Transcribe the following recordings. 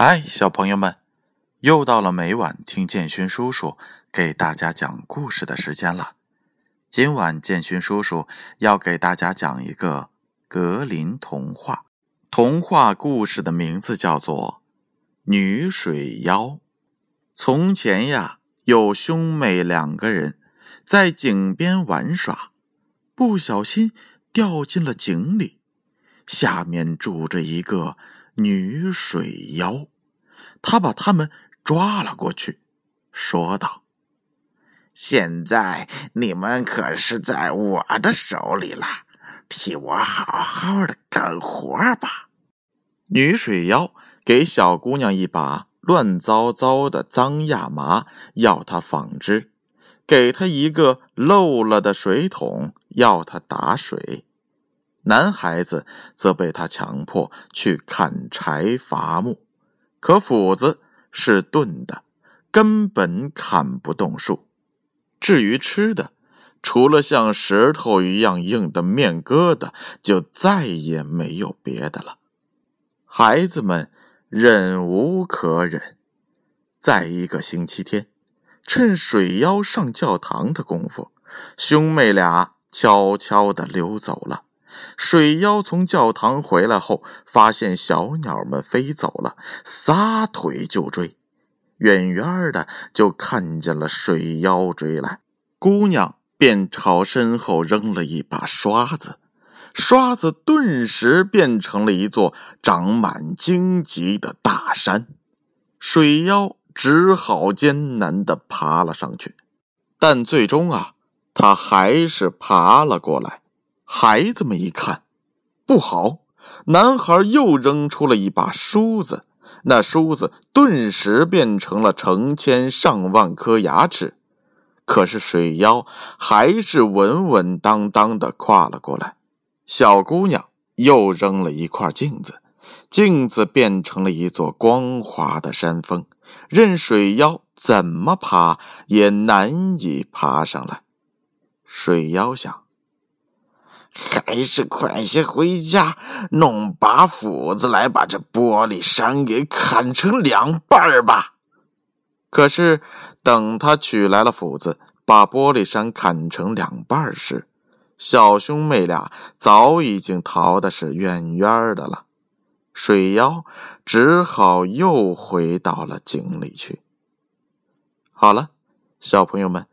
嗨，小朋友们，又到了每晚听建勋叔叔给大家讲故事的时间了。今晚建勋叔叔要给大家讲一个格林童话。童话故事的名字叫做《女水妖》。从前呀，有兄妹两个人在井边玩耍，不小心掉进了井里，下面住着一个。女水妖，他把他们抓了过去，说道：“现在你们可是在我的手里了，替我好好的干活吧。”女水妖给小姑娘一把乱糟糟的脏亚麻，要她纺织；给她一个漏了的水桶，要她打水。男孩子则被他强迫去砍柴伐木，可斧子是钝的，根本砍不动树。至于吃的，除了像石头一样硬的面疙瘩，就再也没有别的了。孩子们忍无可忍，在一个星期天，趁水妖上教堂的功夫，兄妹俩悄悄地溜走了。水妖从教堂回来后，发现小鸟们飞走了，撒腿就追。远远的就看见了水妖追来，姑娘便朝身后扔了一把刷子，刷子顿时变成了一座长满荆棘的大山。水妖只好艰难的爬了上去，但最终啊，他还是爬了过来。孩子们一看，不好！男孩又扔出了一把梳子，那梳子顿时变成了成千上万颗牙齿。可是水妖还是稳稳当当的跨了过来。小姑娘又扔了一块镜子，镜子变成了一座光滑的山峰，任水妖怎么爬也难以爬上来。水妖想。还是快些回家，弄把斧子来，把这玻璃山给砍成两半吧。可是，等他取来了斧子，把玻璃山砍成两半时，小兄妹俩早已经逃的是远远的了。水妖只好又回到了井里去。好了，小朋友们，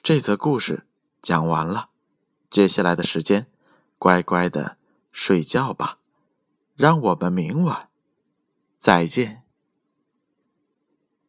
这则故事讲完了，接下来的时间。乖乖的睡觉吧，让我们明晚再见。